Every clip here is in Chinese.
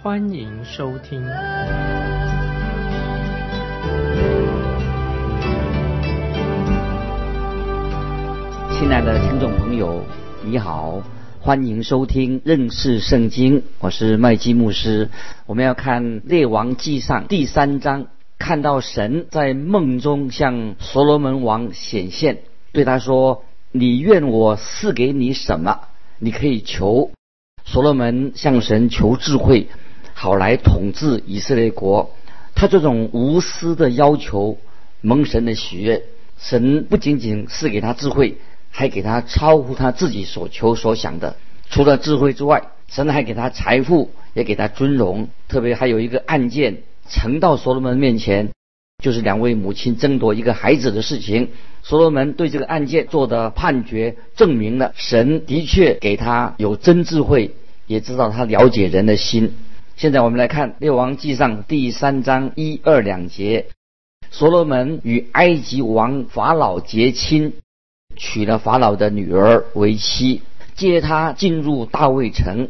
欢迎收听。亲爱的听众朋友，你好。欢迎收听认识圣经，我是麦基牧师。我们要看列王记上第三章，看到神在梦中向所罗门王显现，对他说：“你愿我赐给你什么？你可以求。”所罗门向神求智慧，好来统治以色列国。他这种无私的要求蒙神的喜悦。神不仅仅是给他智慧。还给他超乎他自己所求所想的，除了智慧之外，神还给他财富，也给他尊荣。特别还有一个案件呈到所罗门面前，就是两位母亲争夺一个孩子的事情。所罗门对这个案件做的判决，证明了神的确给他有真智慧，也知道他了解人的心。现在我们来看《列王记上》第三章一二两节：所罗门与埃及王法老结亲。娶了法老的女儿为妻，接她进入大卫城，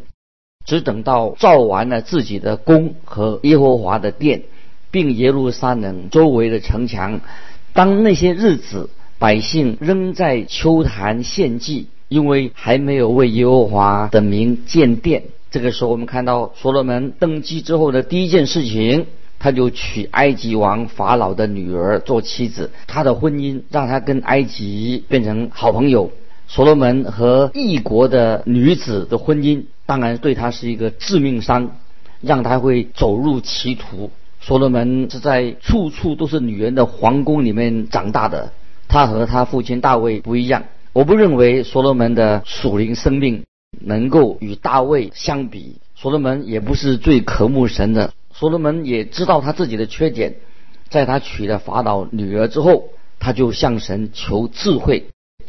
只等到造完了自己的宫和耶和华的殿，并耶路撒冷周围的城墙。当那些日子，百姓仍在秋坛献祭，因为还没有为耶和华的名建殿。这个时候，我们看到所罗门登基之后的第一件事情。他就娶埃及王法老的女儿做妻子，他的婚姻让他跟埃及变成好朋友。所罗门和异国的女子的婚姻，当然对他是一个致命伤，让他会走入歧途。所罗门是在处处都是女人的皇宫里面长大的，他和他父亲大卫不一样。我不认为所罗门的属灵生命能够与大卫相比，所罗门也不是最渴慕神的。所罗门也知道他自己的缺点，在他娶了法老女儿之后，他就向神求智慧。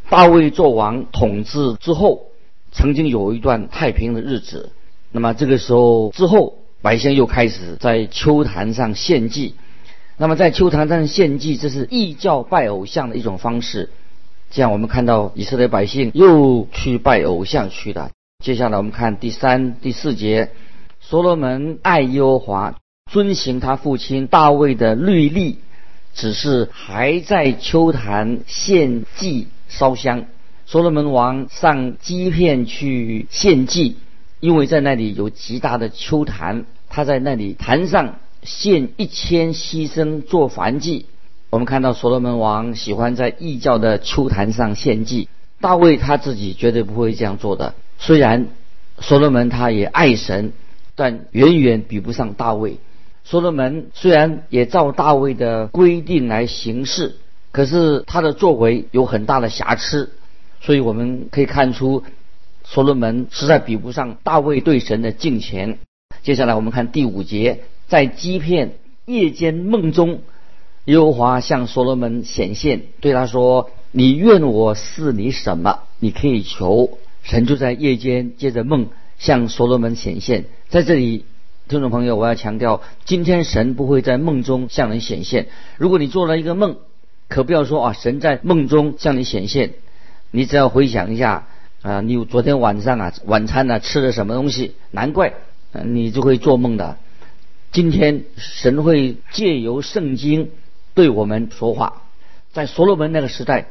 大卫做王统治之后，曾经有一段太平的日子。那么这个时候之后，百姓又开始在秋坛上献祭。那么在秋坛上献祭，这是异教拜偶像的一种方式。这样我们看到以色列百姓又去拜偶像去了。接下来我们看第三、第四节。所罗门爱耶和华，遵行他父亲大卫的律例，只是还在秋坛献祭烧香。所罗门王上基片去献祭，因为在那里有极大的秋坛，他在那里坛上献一千牺牲做燔祭。我们看到所罗门王喜欢在异教的秋坛上献祭，大卫他自己绝对不会这样做的。虽然所罗门他也爱神。但远远比不上大卫。所罗门虽然也照大卫的规定来行事，可是他的作为有很大的瑕疵，所以我们可以看出，所罗门实在比不上大卫对神的敬虔。接下来我们看第五节，在欺骗夜间梦中，耶和华向所罗门显现，对他说：“你愿我赐你什么？你可以求。”神就在夜间借着梦。向所罗门显现，在这里，听众朋友，我要强调，今天神不会在梦中向人显现。如果你做了一个梦，可不要说啊，神在梦中向你显现。你只要回想一下啊，你昨天晚上啊，晚餐呢吃了什么东西？难怪你就会做梦的。今天神会借由圣经对我们说话。在所罗门那个时代，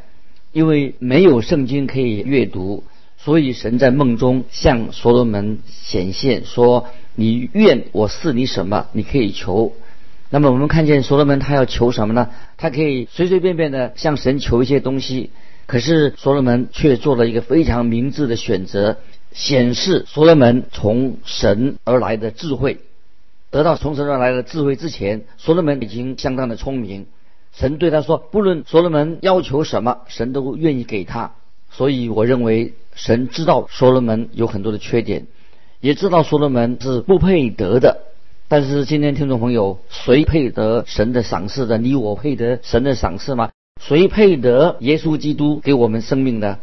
因为没有圣经可以阅读。所以神在梦中向所罗门显现，说：“你愿我赐你什么，你可以求。”那么我们看见所罗门他要求什么呢？他可以随随便便的向神求一些东西，可是所罗门却做了一个非常明智的选择，显示所罗门从神而来的智慧。得到从神而来的智慧之前，所罗门已经相当的聪明。神对他说：“不论所罗门要求什么，神都愿意给他。”所以我认为。神知道所罗门有很多的缺点，也知道所罗门是不配得的，但是今天听众朋友，谁配得神的赏赐的？你我配得神的赏赐吗？谁配得耶稣基督给我们生命的？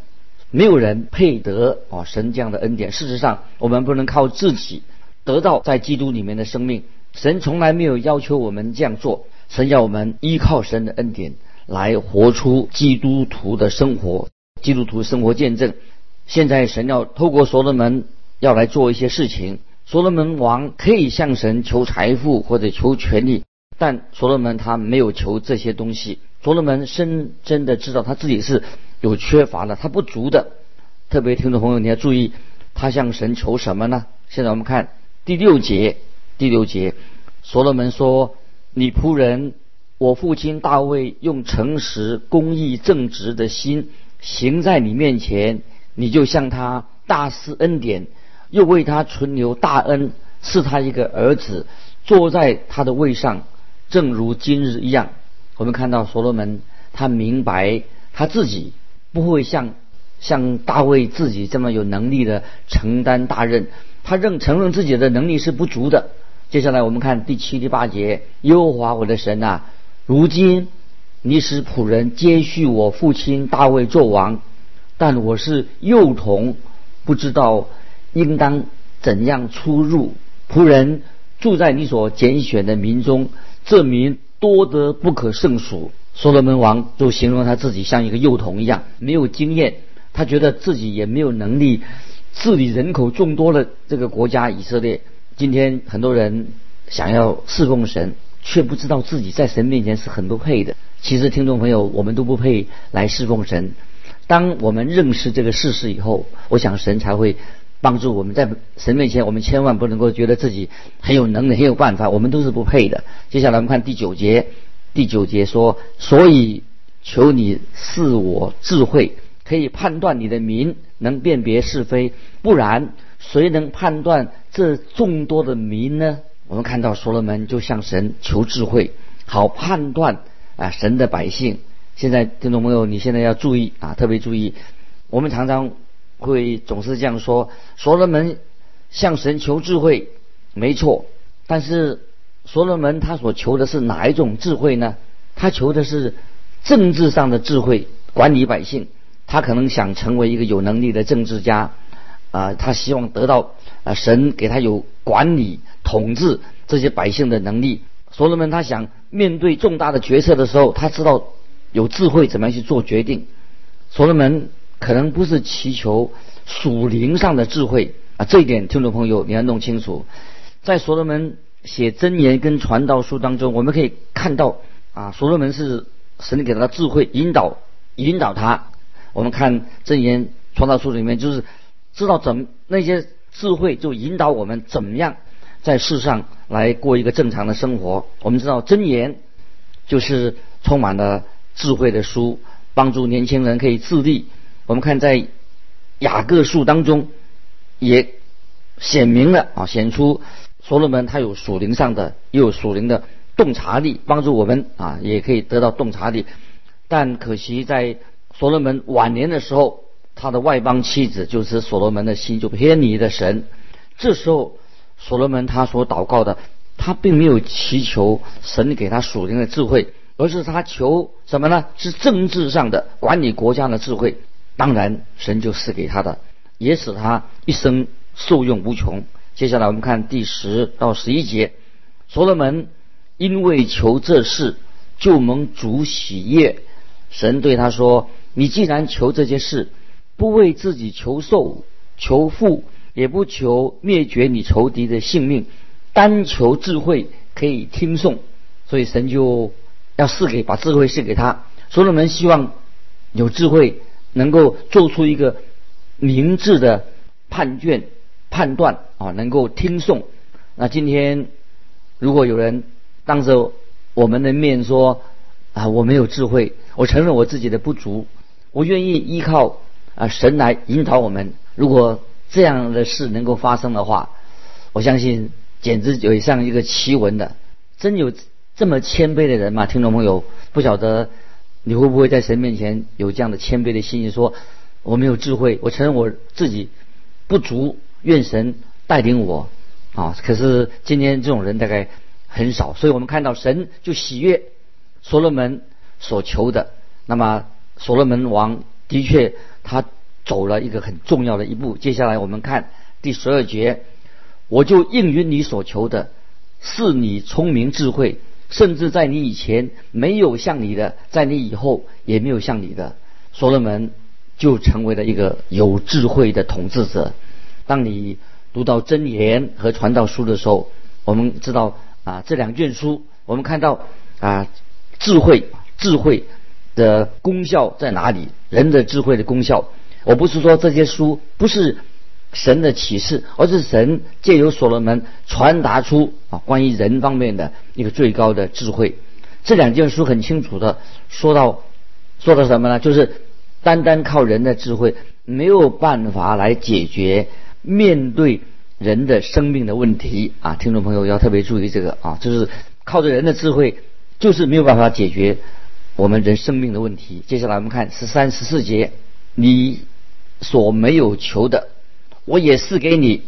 没有人配得哦，神这样的恩典。事实上，我们不能靠自己得到在基督里面的生命。神从来没有要求我们这样做。神要我们依靠神的恩典来活出基督徒的生活，基督徒生活见证。现在神要透过所罗门要来做一些事情。所罗门王可以向神求财富或者求权力，但所罗门他没有求这些东西。所罗门深真的知道他自己是有缺乏的，他不足的。特别听众朋友你要注意，他向神求什么呢？现在我们看第六节，第六节，所罗门说：“你仆人我父亲大卫用诚实、公义、正直的心行在你面前，你就向他大施恩典。”又为他存留大恩，赐他一个儿子，坐在他的位上，正如今日一样。我们看到所罗门，他明白他自己不会像像大卫自己这么有能力的承担大任，他认承认自己的能力是不足的。接下来我们看第七、第八节：耶和华我的神啊，如今你使仆人接续我父亲大卫做王，但我是幼童，不知道。应当怎样出入？仆人住在你所拣选的民中，这民多得不可胜数。所罗门王就形容他自己像一个幼童一样，没有经验，他觉得自己也没有能力治理人口众多的这个国家以色列。今天很多人想要侍奉神，却不知道自己在神面前是很不配的。其实，听众朋友，我们都不配来侍奉神。当我们认识这个事实以后，我想神才会。帮助我们在神面前，我们千万不能够觉得自己很有能力、很有办法，我们都是不配的。接下来我们看第九节，第九节说：“所以求你赐我智慧，可以判断你的民，能辨别是非。不然，谁能判断这众多的民呢？”我们看到所罗门就向神求智慧，好判断啊神的百姓。现在听众朋友，你现在要注意啊，特别注意，我们常常。会总是这样说，所罗门向神求智慧，没错。但是所罗门他所求的是哪一种智慧呢？他求的是政治上的智慧，管理百姓。他可能想成为一个有能力的政治家，啊，他希望得到啊神给他有管理、统治这些百姓的能力。所罗门他想面对重大的决策的时候，他知道有智慧怎么样去做决定。所罗门。可能不是祈求属灵上的智慧啊，这一点听众朋友你要弄清楚。在所罗门写箴言跟传道书当中，我们可以看到啊，所罗门是神给他的智慧引导引导他。我们看箴言传道书里面，就是知道怎那些智慧就引导我们怎么样在世上来过一个正常的生活。我们知道真言就是充满了智慧的书，帮助年轻人可以自立。我们看在雅各书当中，也显明了啊，显出所罗门他有属灵上的，又有属灵的洞察力，帮助我们啊，也可以得到洞察力。但可惜在所罗门晚年的时候，他的外邦妻子就是所罗门的心就偏离了神。这时候所罗门他所祷告的，他并没有祈求神给他属灵的智慧，而是他求什么呢？是政治上的管理国家的智慧。当然，神就赐给他的，也使他一生受用无穷。接下来我们看第十到十一节，所罗门因为求这事，就蒙主喜悦。神对他说：“你既然求这件事，不为自己求寿、求富，也不求灭绝你仇敌的性命，单求智慧，可以听颂。所以神就要赐给，把智慧赐给他。所罗门希望有智慧。”能够做出一个明智的判卷判断啊，能够听颂。那今天如果有人当着我们的面说啊，我没有智慧，我承认我自己的不足，我愿意依靠啊神来引导我们。如果这样的事能够发生的话，我相信简直有像一个奇闻的。真有这么谦卑的人嘛？听众朋友，不晓得。你会不会在神面前有这样的谦卑的心意？说我没有智慧，我承认我自己不足，愿神带领我。啊。可是今天这种人大概很少，所以我们看到神就喜悦所罗门所求的。那么所罗门王的确他走了一个很重要的一步。接下来我们看第十二节，我就应允你所求的，是你聪明智慧，甚至在你以前没有像你的，在你以后也没有像你的。所罗门就成为了一个有智慧的统治者。当你读到箴言和传道书的时候，我们知道啊，这两卷书，我们看到啊，智慧，智慧的功效在哪里？人的智慧的功效，我不是说这些书不是神的启示，而是神借由所罗门传达出啊关于人方面的一个最高的智慧。这两卷书很清楚的说到，说到什么呢？就是单单靠人的智慧没有办法来解决。面对人的生命的问题啊，听众朋友要特别注意这个啊，就是靠着人的智慧，就是没有办法解决我们人生命的问题。接下来我们看十三、十四节，你所没有求的，我也是给你，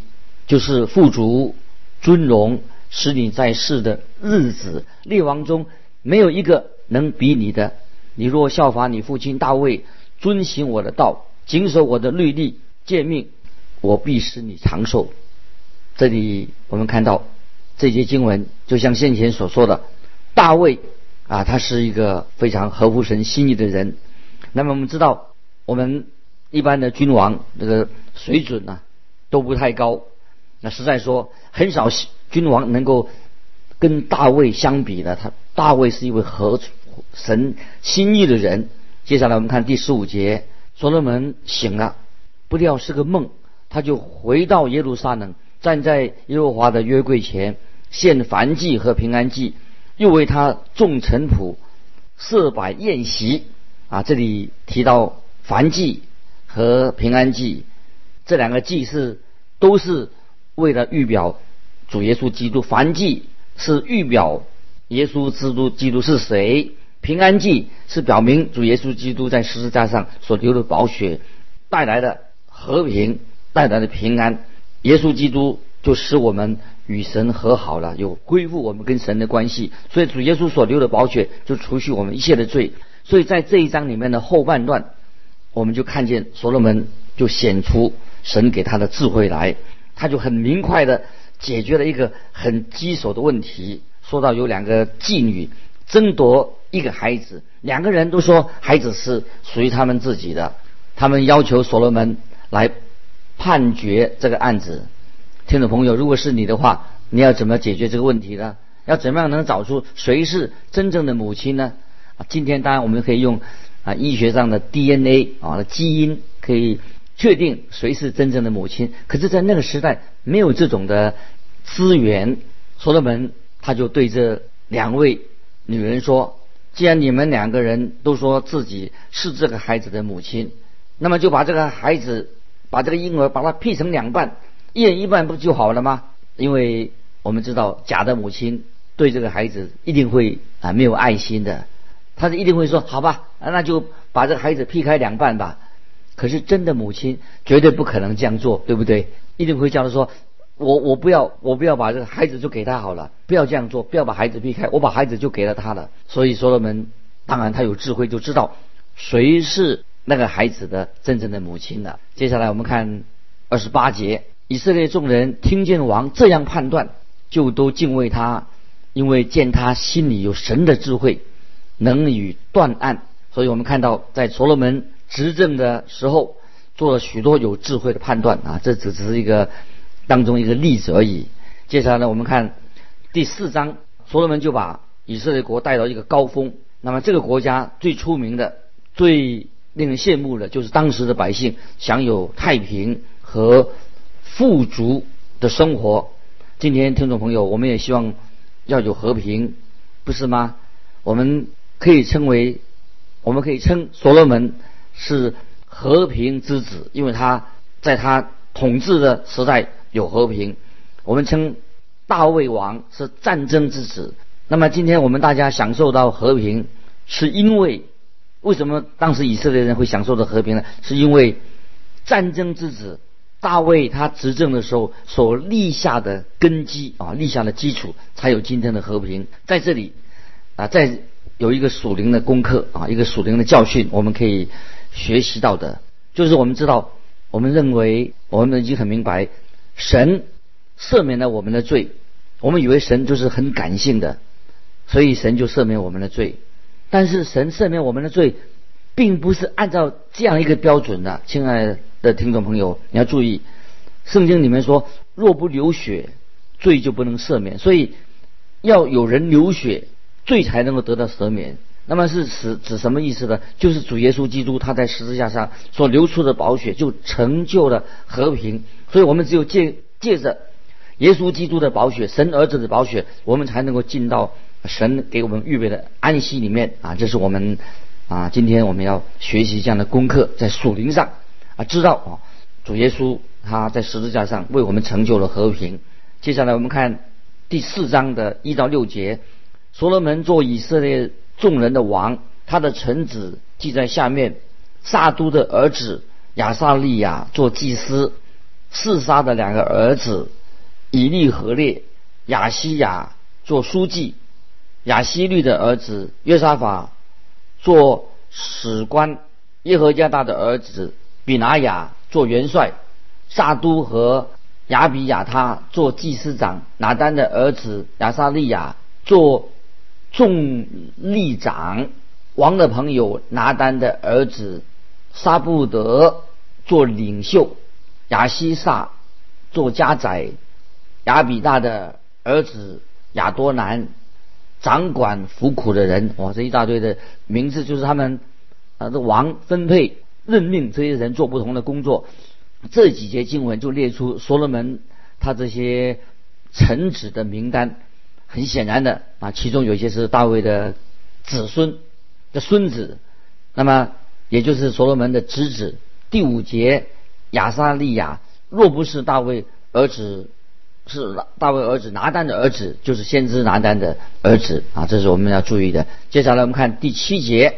就是富足、尊荣，使你在世的日子，列王中没有一个能比你的。你若效法你父亲大卫，遵行我的道，谨守我的律例诫命。我必使你长寿。这里我们看到这些经文，就像先前所说的，大卫啊，他是一个非常合乎神心意的人。那么我们知道，我们一般的君王这个水准呢都不太高。那实在说，很少君王能够跟大卫相比的。他大卫是一位合神心意的人。接下来我们看第十五节，所罗门醒了，不料是个梦。他就回到耶路撒冷，站在耶和华的约柜前，献燔祭和平安祭，又为他众臣仆设摆宴席。啊，这里提到燔祭和平安祭这两个祭是都是为了预表主耶稣基督。燔祭是预表耶稣基督基督是谁，平安祭是表明主耶稣基督在十字架上所流的宝血带来的和平。带来的平安，耶稣基督就使我们与神和好了，有恢复我们跟神的关系。所以主耶稣所流的宝血就除去我们一切的罪。所以在这一章里面的后半段，我们就看见所罗门就显出神给他的智慧来，他就很明快的解决了一个很棘手的问题。说到有两个妓女争夺一个孩子，两个人都说孩子是属于他们自己的，他们要求所罗门来。判决这个案子，听众朋友，如果是你的话，你要怎么解决这个问题呢？要怎么样能找出谁是真正的母亲呢？啊，今天当然我们可以用啊医学上的 DNA 啊基因可以确定谁是真正的母亲。可是，在那个时代没有这种的资源，所罗门他就对这两位女人说：“既然你们两个人都说自己是这个孩子的母亲，那么就把这个孩子。”把这个婴儿把它劈成两半，一人一半不就好了吗？因为我们知道假的母亲对这个孩子一定会啊没有爱心的，他是一定会说好吧，那就把这个孩子劈开两半吧。可是真的母亲绝对不可能这样做，对不对？一定会叫他说，我我不要我不要把这个孩子就给他好了，不要这样做，不要把孩子劈开，我把孩子就给了他了。所以所罗门当然他有智慧，就知道谁是。那个孩子的真正的母亲了。接下来我们看二十八节，以色列众人听见王这样判断，就都敬畏他，因为见他心里有神的智慧，能与断案。所以我们看到，在所罗门执政的时候，做了许多有智慧的判断啊。这只只是一个当中一个例子而已。接下来呢，我们看第四章，所罗门就把以色列国带到一个高峰。那么这个国家最出名的、最令人羡慕的，就是当时的百姓享有太平和富足的生活。今天听众朋友，我们也希望要有和平，不是吗？我们可以称为，我们可以称所罗门是和平之子，因为他在他统治的时代有和平。我们称大卫王是战争之子。那么今天我们大家享受到和平，是因为。为什么当时以色列人会享受到和平呢？是因为战争之子大卫他执政的时候所立下的根基啊，立下的基础，才有今天的和平。在这里啊，在有一个属灵的功课啊，一个属灵的教训，我们可以学习到的，就是我们知道，我们认为我们已经很明白，神赦免了我们的罪，我们以为神就是很感性的，所以神就赦免我们的罪。但是神赦免我们的罪，并不是按照这样一个标准的，亲爱的听众朋友，你要注意，圣经里面说，若不流血，罪就不能赦免，所以要有人流血，罪才能够得到赦免。那么是指指什么意思呢？就是主耶稣基督他在十字架上所流出的宝血，就成就了和平。所以我们只有借借着耶稣基督的宝血，神儿子的宝血，我们才能够进到。神给我们预备的安息里面啊，这是我们啊，今天我们要学习这样的功课，在属灵上啊，知道啊，主耶稣他在十字架上为我们成就了和平。接下来我们看第四章的一到六节，所罗门做以色列众人的王，他的臣子记在下面：撒都的儿子亚撒利亚做祭司，四杀的两个儿子以利和列、亚西亚做书记。亚希律的儿子约沙法做史官，耶和加大的儿子比拿雅做元帅，撒都和亚比亚他做祭司长，拿丹的儿子亚撒利亚做众利长，王的朋友拿丹的儿子沙布德做领袖，亚西萨做家宰，亚比大的儿子亚多南。掌管服苦的人，哇，这一大堆的名字就是他们啊，这王分配任命这些人做不同的工作。这几节经文就列出所罗门他这些臣子的名单。很显然的啊，其中有些是大卫的子孙的孙子，那么也就是所罗门的侄子。第五节亚撒利亚若不是大卫儿子。是大卫儿子拿单的儿子，就是先知拿单的儿子啊，这是我们要注意的。接下来我们看第七节，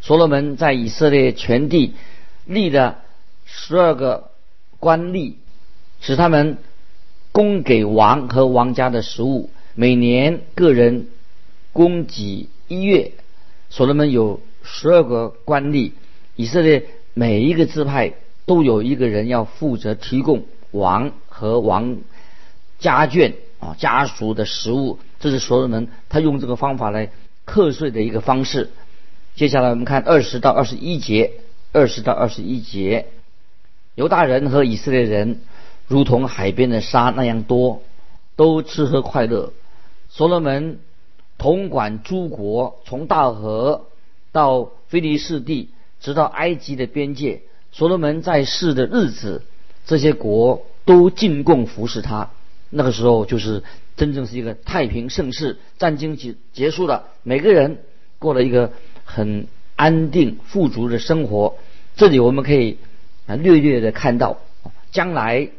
所罗门在以色列全地立了十二个官吏，使他们供给王和王家的食物，每年个人供给一月。所罗门有十二个官吏，以色列每一个支派都有一个人要负责提供王和王。家眷啊，家属的食物，这是所罗门他用这个方法来课税的一个方式。接下来我们看二十到二十一节，二十到二十一节，犹大人和以色列人如同海边的沙那样多，都吃喝快乐。所罗门统管诸国，从大河到菲利士地，直到埃及的边界。所罗门在世的日子，这些国都进贡服侍他。那个时候就是真正是一个太平盛世，战争结结束了，每个人过了一个很安定富足的生活。这里我们可以啊略略的看到，将来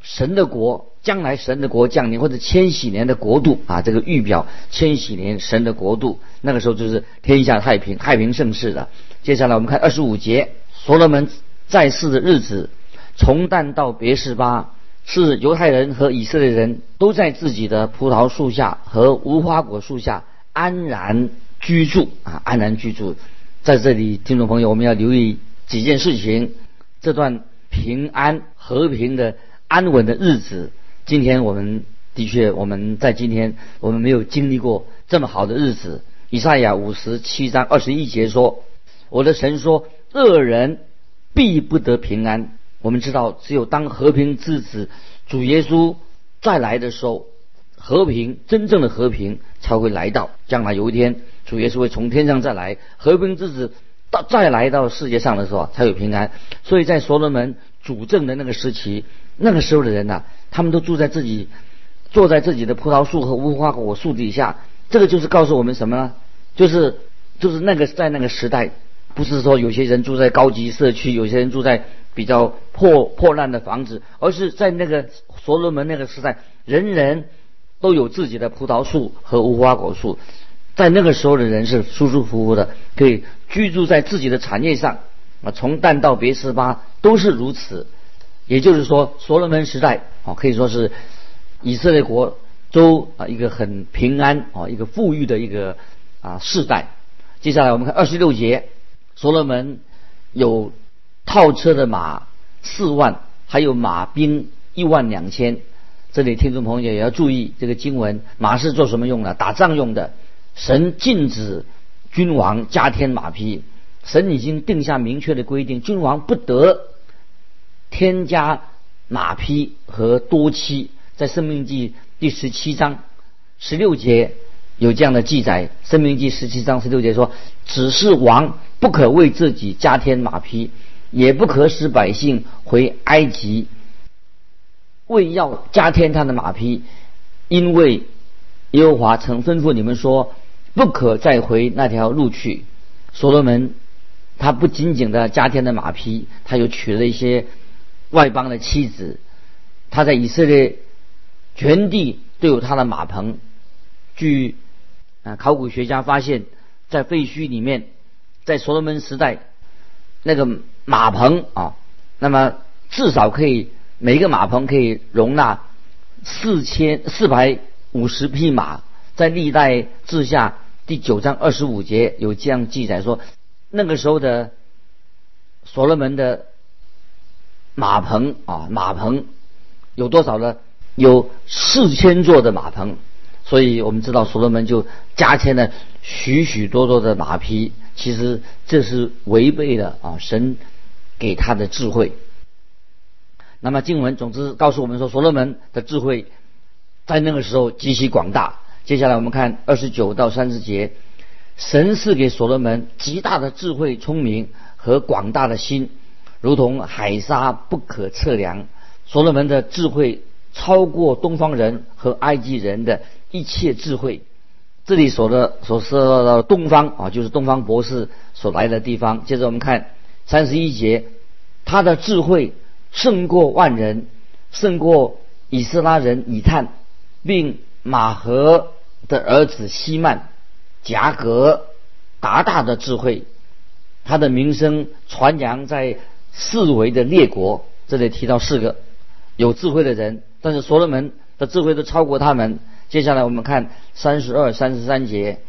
神的国，将来神的国降临，或者千禧年的国度啊，这个预表千禧年神的国度，那个时候就是天下太平，太平盛世的。接下来我们看二十五节，所罗门在世的日子，从旦到别是巴。是犹太人和以色列人都在自己的葡萄树下和无花果树下安然居住啊，安然居住。在这里，听众朋友，我们要留意几件事情。这段平安和平的安稳的日子，今天我们的确我们在今天我们没有经历过这么好的日子。以赛亚五十七章二十一节说：“我的神说，恶人必不得平安。”我们知道，只有当和平之子主耶稣再来的时候，和平真正的和平才会来到。将来有一天，主耶稣会从天上再来，和平之子到再来到世界上的时候，才有平安。所以在所罗门主政的那个时期，那个时候的人呐，他们都住在自己坐在自己的葡萄树和无花果树底下。这个就是告诉我们什么呢？就是就是那个在那个时代，不是说有些人住在高级社区，有些人住在。比较破破烂的房子，而是在那个所罗门那个时代，人人都有自己的葡萄树和无花果树，在那个时候的人是舒舒服服的，可以居住在自己的产业上啊。从旦到别斯巴都是如此。也就是说，所罗门时代哦，可以说是以色列国都啊一个很平安哦，一个富裕的一个啊世代。接下来我们看二十六节，所罗门有套车的马四万，还有马兵一万两千。这里听众朋友也要注意，这个经文马是做什么用的？打仗用的。神禁止君王加添马匹，神已经定下明确的规定，君王不得。添加马匹和多妻，在《生命记》第十七章十六节有这样的记载，《生命记》十七章十六节说：“只是王不可为自己加添马匹，也不可使百姓回埃及，为要加添他的马匹，因为耶和华曾吩咐你们说，不可再回那条路去。”所罗门他不仅仅的加添的马匹，他又娶了一些。外邦的妻子，他在以色列全地都有他的马棚。据啊考古学家发现，在废墟里面，在所罗门时代，那个马棚啊，那么至少可以每个马棚可以容纳四千四百五十匹马。在历代志下第九章二十五节有这样记载说，那个时候的所罗门的。马棚啊，马棚有多少呢？有四千座的马棚，所以我们知道所罗门就加添了许许多多的马匹。其实这是违背了啊神给他的智慧。那么经文总之告诉我们说，所罗门的智慧在那个时候极其广大。接下来我们看二十九到三十节，神赐给所罗门极大的智慧、聪明和广大的心。如同海沙不可测量，所罗门的智慧超过东方人和埃及人的一切智慧。这里所的所说的东方啊，就是东方博士所来的地方。接着我们看三十一节，他的智慧胜过万人，胜过以斯拉人以探，并马和的儿子希曼、贾格达大的智慧，他的名声传扬在。四维的列国，这里提到四个有智慧的人，但是所罗门的智慧都超过他们。接下来我们看三十二、三十三节，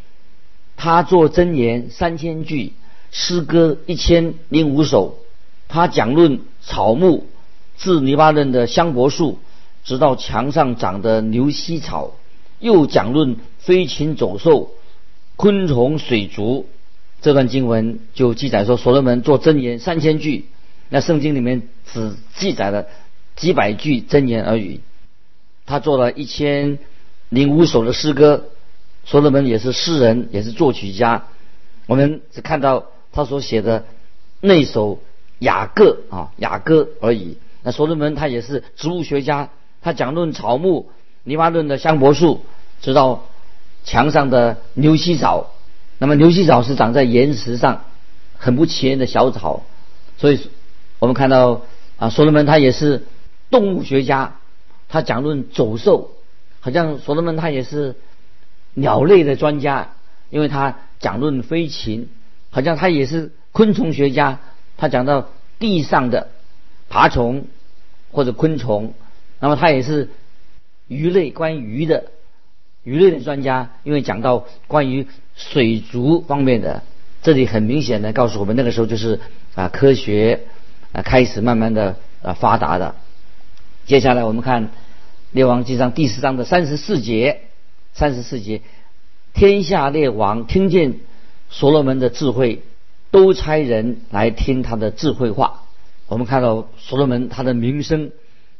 他做箴言三千句，诗歌一千零五首，他讲论草木，自黎巴嫩的香柏树，直到墙上长的牛膝草，又讲论飞禽走兽、昆虫、水族。这段经文就记载说，所罗门做真言三千句。那圣经里面只记载了几百句真言而已。他做了一千零五首的诗歌，所罗门也是诗人，也是作曲家。我们只看到他所写的那首雅歌啊，雅歌而已。那所罗门他也是植物学家，他讲论草木，尼巴论的香柏树，直到墙上的牛膝草。那么牛膝草是长在岩石上，很不起眼的小草，所以。我们看到啊，所罗门他也是动物学家，他讲论走兽，好像所罗门他也是鸟类的专家，因为他讲论飞禽，好像他也是昆虫学家，他讲到地上的爬虫或者昆虫，那么他也是鱼类关于鱼的鱼类的专家，因为讲到关于水族方面的，这里很明显的告诉我们，那个时候就是啊科学。啊，开始慢慢的啊发达的。接下来我们看《列王纪上》第四章的三十四节，三十四节，天下列王听见所罗门的智慧，都差人来听他的智慧话。我们看到所罗门他的名声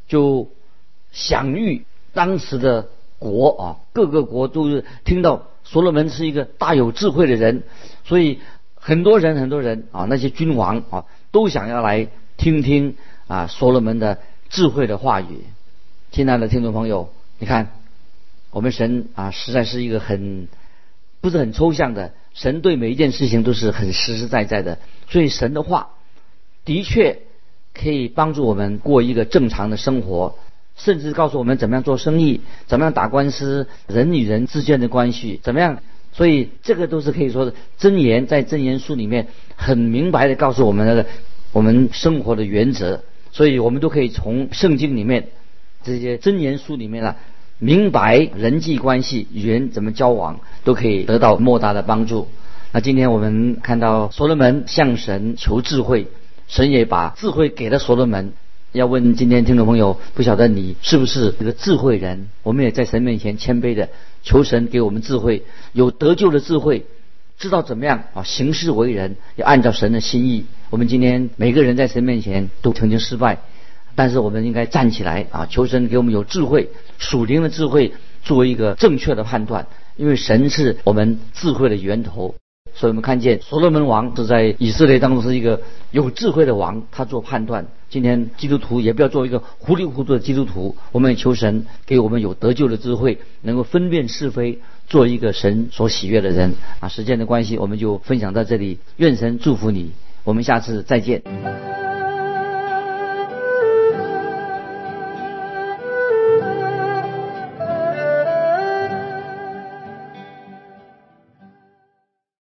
就享誉当时的国啊，各个国都是听到所罗门是一个大有智慧的人，所以很多人很多人啊，那些君王啊，都想要来。听听啊，所罗门的智慧的话语，亲爱的听众朋友，你看，我们神啊，实在是一个很不是很抽象的神，对每一件事情都是很实实在在的。所以神的话的确可以帮助我们过一个正常的生活，甚至告诉我们怎么样做生意，怎么样打官司，人与人之间的关系怎么样。所以这个都是可以说的真言，在真言书里面很明白的告诉我们那个。我们生活的原则，所以我们都可以从圣经里面这些真言书里面啊，明白人际关系、与人怎么交往，都可以得到莫大的帮助。那今天我们看到所罗门向神求智慧，神也把智慧给了所罗门。要问今天听众朋友，不晓得你是不是这个智慧人？我们也在神面前谦卑的求神给我们智慧，有得救的智慧，知道怎么样啊行事为人，要按照神的心意。我们今天每个人在神面前都曾经失败，但是我们应该站起来啊，求神给我们有智慧，属灵的智慧，作为一个正确的判断，因为神是我们智慧的源头。所以我们看见所罗门王是在以色列当中是一个有智慧的王，他做判断。今天基督徒也不要做一个糊里糊涂的基督徒，我们也求神给我们有得救的智慧，能够分辨是非，做一个神所喜悦的人。啊，时间的关系，我们就分享到这里。愿神祝福你，我们下次再见。